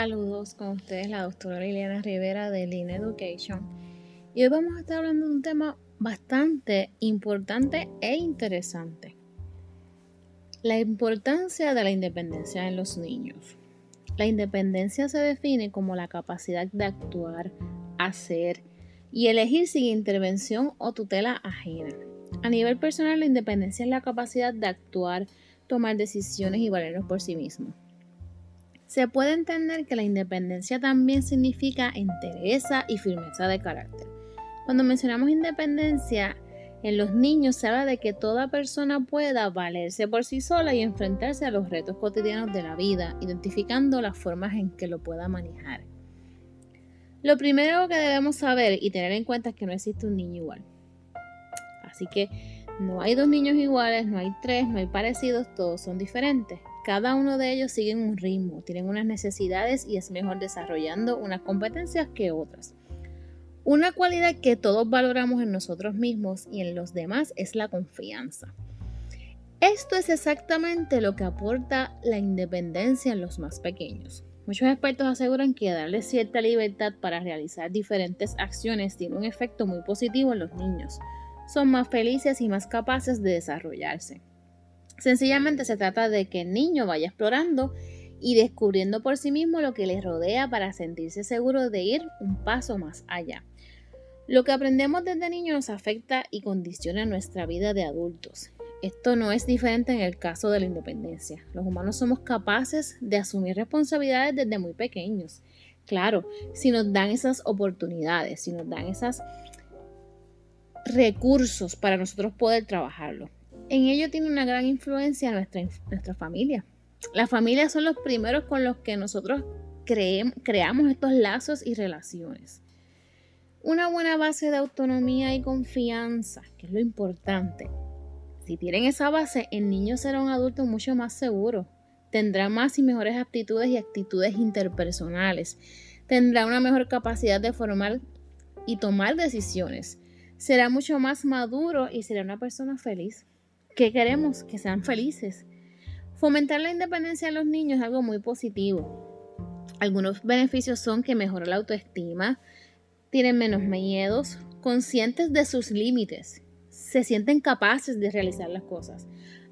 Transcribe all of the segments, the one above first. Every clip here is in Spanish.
Saludos con ustedes, la doctora Liliana Rivera de Lean Education. Y hoy vamos a estar hablando de un tema bastante importante e interesante. La importancia de la independencia en los niños. La independencia se define como la capacidad de actuar, hacer y elegir sin intervención o tutela ajena. A nivel personal, la independencia es la capacidad de actuar, tomar decisiones y valernos por sí mismos. Se puede entender que la independencia también significa entereza y firmeza de carácter. Cuando mencionamos independencia, en los niños se habla de que toda persona pueda valerse por sí sola y enfrentarse a los retos cotidianos de la vida, identificando las formas en que lo pueda manejar. Lo primero que debemos saber y tener en cuenta es que no existe un niño igual. Así que no hay dos niños iguales, no hay tres, no hay parecidos, todos son diferentes. Cada uno de ellos sigue un ritmo, tienen unas necesidades y es mejor desarrollando unas competencias que otras. Una cualidad que todos valoramos en nosotros mismos y en los demás es la confianza. Esto es exactamente lo que aporta la independencia en los más pequeños. Muchos expertos aseguran que darles cierta libertad para realizar diferentes acciones tiene un efecto muy positivo en los niños. Son más felices y más capaces de desarrollarse. Sencillamente se trata de que el niño vaya explorando y descubriendo por sí mismo lo que le rodea para sentirse seguro de ir un paso más allá. Lo que aprendemos desde niño nos afecta y condiciona nuestra vida de adultos. Esto no es diferente en el caso de la independencia. Los humanos somos capaces de asumir responsabilidades desde muy pequeños. Claro, si nos dan esas oportunidades, si nos dan esos recursos para nosotros poder trabajarlo en ello tiene una gran influencia nuestra, nuestra familia. Las familias son los primeros con los que nosotros creamos estos lazos y relaciones. Una buena base de autonomía y confianza, que es lo importante. Si tienen esa base, el niño será un adulto mucho más seguro. Tendrá más y mejores aptitudes y actitudes interpersonales. Tendrá una mejor capacidad de formar y tomar decisiones. Será mucho más maduro y será una persona feliz que queremos que sean felices. Fomentar la independencia en los niños es algo muy positivo. Algunos beneficios son que mejora la autoestima, tienen menos miedos, conscientes de sus límites, se sienten capaces de realizar las cosas,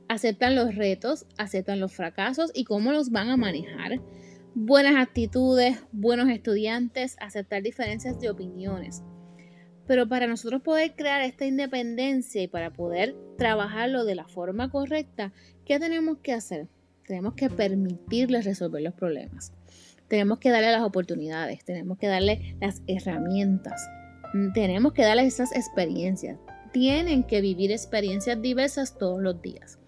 aceptan los retos, aceptan los fracasos y cómo los van a manejar, buenas actitudes, buenos estudiantes, aceptar diferencias de opiniones. Pero para nosotros poder crear esta independencia y para poder trabajarlo de la forma correcta, ¿qué tenemos que hacer? Tenemos que permitirles resolver los problemas. Tenemos que darle las oportunidades, tenemos que darle las herramientas, mm, tenemos que darles esas experiencias. Tienen que vivir experiencias diversas todos los días.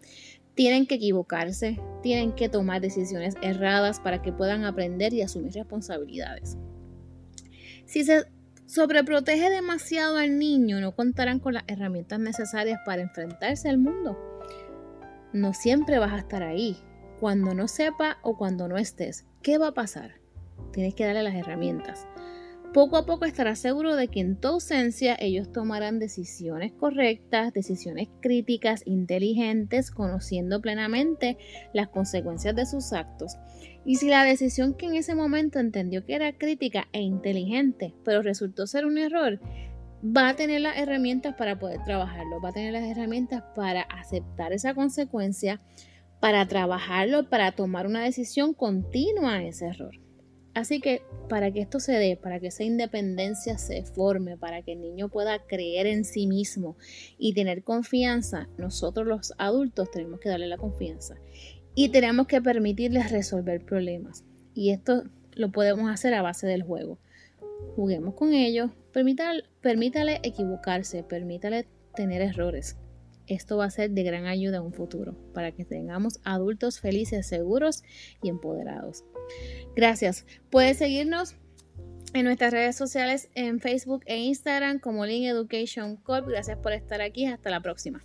Tienen que equivocarse, tienen que tomar decisiones erradas para que puedan aprender y asumir responsabilidades. Si se sobreprotege demasiado al niño, no contarán con las herramientas necesarias para enfrentarse al mundo. No siempre vas a estar ahí. Cuando no sepa o cuando no estés, ¿qué va a pasar? Tienes que darle las herramientas. Poco a poco estarás seguro de que en tu ausencia ellos tomarán decisiones correctas, decisiones críticas, inteligentes, conociendo plenamente las consecuencias de sus actos. Y si la decisión que en ese momento entendió que era crítica e inteligente, pero resultó ser un error, va a tener las herramientas para poder trabajarlo, va a tener las herramientas para aceptar esa consecuencia, para trabajarlo, para tomar una decisión continua a ese error. Así que para que esto se dé, para que esa independencia se forme, para que el niño pueda creer en sí mismo y tener confianza, nosotros los adultos tenemos que darle la confianza y tenemos que permitirles resolver problemas. Y esto lo podemos hacer a base del juego. Juguemos con ellos, permítale, permítale equivocarse, permítale tener errores. Esto va a ser de gran ayuda en un futuro para que tengamos adultos felices, seguros y empoderados. Gracias. Puedes seguirnos en nuestras redes sociales en Facebook e Instagram como Link Education Corp. Gracias por estar aquí. Hasta la próxima.